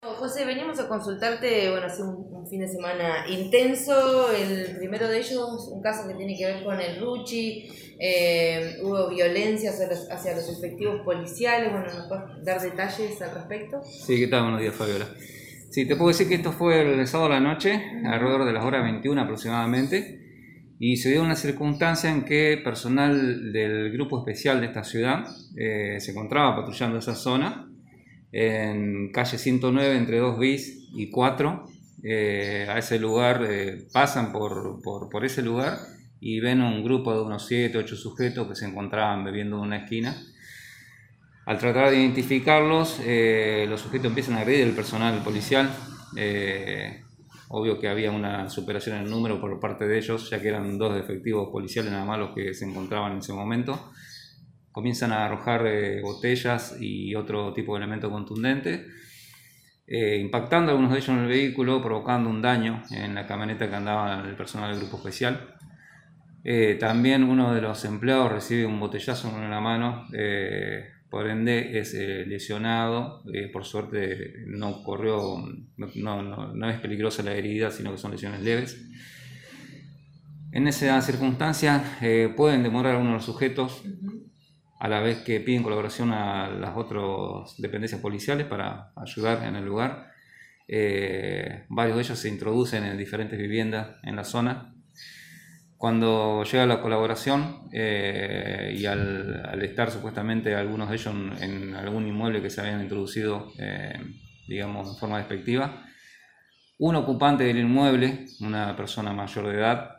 José, veníamos a consultarte, bueno, hace un, fin de semana intenso, el primero de ellos, un caso que tiene que ver con el Ruchi, eh, hubo violencia hacia los, efectivos policiales, bueno, ¿nos puedes dar detalles al respecto? Sí, ¿qué tal? Buenos días, Fabiola. Sí, te puedo decir que esto fue el sábado a la noche, alrededor de las horas 21 aproximadamente, y se dio una circunstancia en que personal del grupo especial de esta ciudad eh, se encontraba patrullando esa zona en calle 109 entre 2 bis y 4. Eh, a ese lugar eh, pasan por, por, ese lugar y ven un grupo de unos 7, 8 sujetos que se encontraban bebiendo en una esquina. Al tratar de identificarlos, eh, los sujetos empiezan a agredir el personal policial. obvio que había una superación en el número por parte de ellos, ya que eran dos efectivos policiales nada más los que se encontraban en ese momento comienzan a arrojar eh, botellas y otro tipo de elemento contundente, eh, impactando algunos de ellos en el vehículo, provocando un daño en la camioneta que andaba el personal del grupo especial. Eh, también uno de los empleados recibe un botellazo en la mano, por ende es lesionado, por suerte no corrió, no, no, es peligrosa la herida, sino que son lesiones leves. En esa circunstancia pueden demorar algunos de los sujetos a la vez que piden colaboración a las otras dependencias policiales para ayudar en el lugar. Eh, varios de ellos se introducen en diferentes viviendas en la zona. Cuando llega la colaboración eh, y al, estar supuestamente algunos de ellos en, algún inmueble que se habían introducido, eh, digamos, en forma despectiva, un ocupante del inmueble, una persona mayor de edad,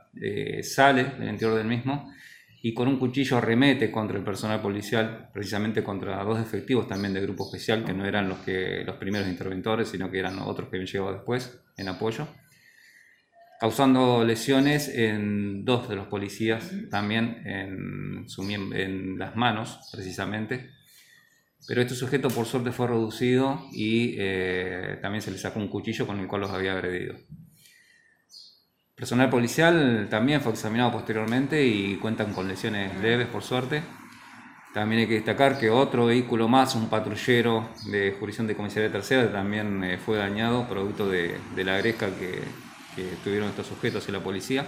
sale del interior del mismo y con un cuchillo arremete contra el personal policial, precisamente contra dos efectivos también de grupo especial, que no eran los, que, los primeros interventores, sino que eran otros que habían llegado después en apoyo, causando lesiones en dos de los policías, también en, en las manos, precisamente. Pero este sujeto por suerte fue reducido y eh, también se le sacó un cuchillo con el cual los había agredido. Personal policial también fue examinado posteriormente y cuentan con lesiones leves, por suerte. También hay que destacar que otro vehículo más, un patrullero de jurisdicción de comisaría tercera, también eh, fue dañado producto de, la agresca que, tuvieron estos sujetos y la policía.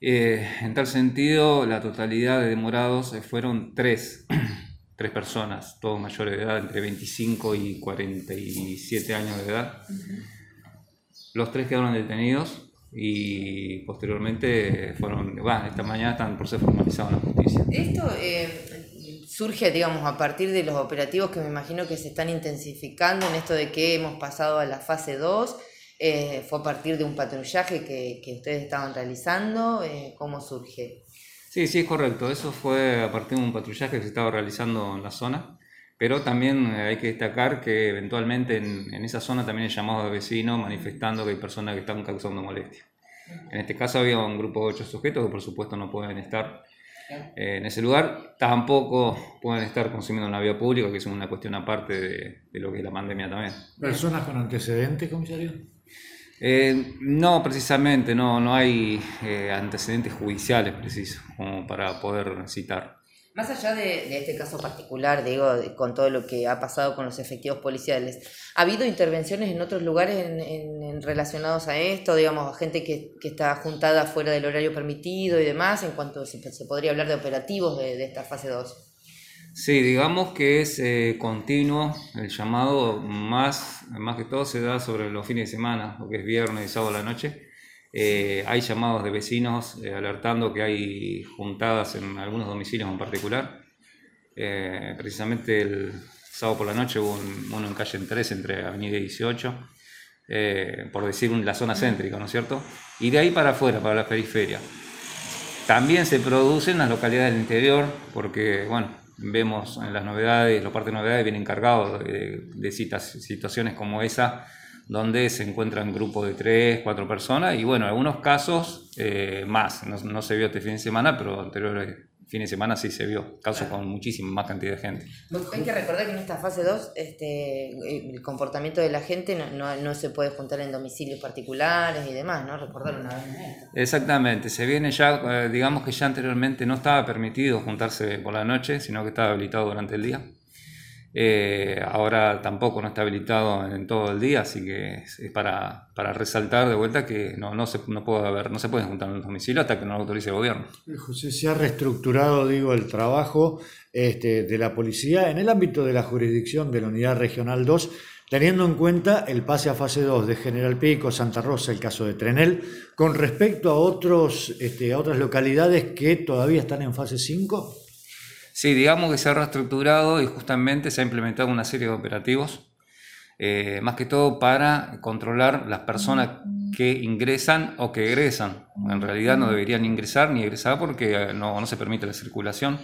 Eh, en tal sentido, la totalidad de demorados eh, fueron tres personas, todos mayores de edad, entre 25 y 47 años de edad. Los tres quedaron detenidos y posteriormente fueron, bueno, esta mañana están por ser formalizados en la justicia. Esto eh, surge, digamos, a partir de los operativos que me imagino que se están intensificando en esto de que hemos pasado a la fase 2. Eh, ¿Fue a partir de un patrullaje que, que ustedes estaban realizando? Eh, ¿Cómo surge? Sí, sí, es correcto. Eso fue a partir de un patrullaje que se estaba realizando en la zona. Pero también eh, hay que destacar que eventualmente en, esa zona también hay llamados de vecinos manifestando que hay personas que están causando molestia. En este caso había un grupo de ocho sujetos que por supuesto no pueden estar eh, en ese lugar. Tampoco pueden estar consumiendo una vía pública, que es una cuestión aparte de, lo que es la pandemia también. ¿Personas con antecedentes, comisario? Eh, no, precisamente, no, no hay antecedentes judiciales precisos como para poder citar. Más allá de, este caso particular, digo, con todo lo que ha pasado con los efectivos policiales, ¿ha habido intervenciones en otros lugares en, relacionados a esto? Digamos, gente que, está juntada fuera del horario permitido y demás, en cuanto se, se podría hablar de operativos de, esta fase 2. Sí, digamos que es eh, continuo el llamado, más, más que todo se da sobre los fines de semana, lo que es viernes y sábado a la noche eh, hay llamados de vecinos eh, alertando que hay juntadas en algunos domicilios en particular. Eh, precisamente el sábado por la noche hubo uno en calle 3 entre Avenida 18, por decir la zona céntrica, ¿no es cierto? Y de ahí para afuera, para la periferia. También se producen en las localidades del interior, porque, bueno, vemos en las novedades, los partes de novedades vienen cargados de, de situaciones como esa donde se encuentran grupos de tres, cuatro personas y bueno, en algunos casos eh, más. No, no, se vio este fin de semana, pero anteriores fin de semana sí se vio, casos con muchísima más cantidad de gente. Hay que recordar que en esta fase 2 este, el comportamiento de la gente no, no, se puede juntar en domicilios particulares y demás, ¿no? Recordar una vez esto. Exactamente, se viene ya, eh, digamos que ya anteriormente no estaba permitido juntarse por la noche, sino que estaba habilitado durante el día. Eh, ahora tampoco no está habilitado en todo el día, así que es, para, para, resaltar de vuelta que no, no, se, no, puede haber, no se puede juntar en el domicilio hasta que no lo autorice el gobierno. José, se ha reestructurado, digo, el trabajo este, de la policía en el ámbito de la jurisdicción de la Unidad Regional 2, teniendo en cuenta el pase a fase 2 de General Pico, Santa Rosa, el caso de Trenel, con respecto a, otros, este, a otras localidades que todavía están en fase 5? Sí, digamos que se ha reestructurado y justamente se ha implementado una serie de operativos, eh, más que todo para controlar las personas que ingresan o que egresan. En realidad no deberían ingresar ni egresar porque no, no se permite la circulación.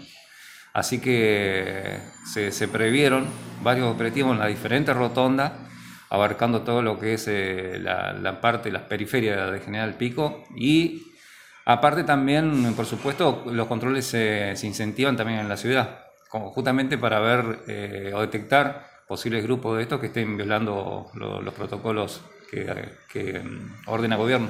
Así que se, se, previeron varios operativos en las diferentes rotondas, abarcando todo lo que es eh, la, la, parte, las periferias de General Pico y Aparte también, por supuesto, los controles se, incentivan también en la ciudad, justamente para ver eh, o detectar posibles grupos de estos que estén violando los protocolos que, que mm, ordena gobierno.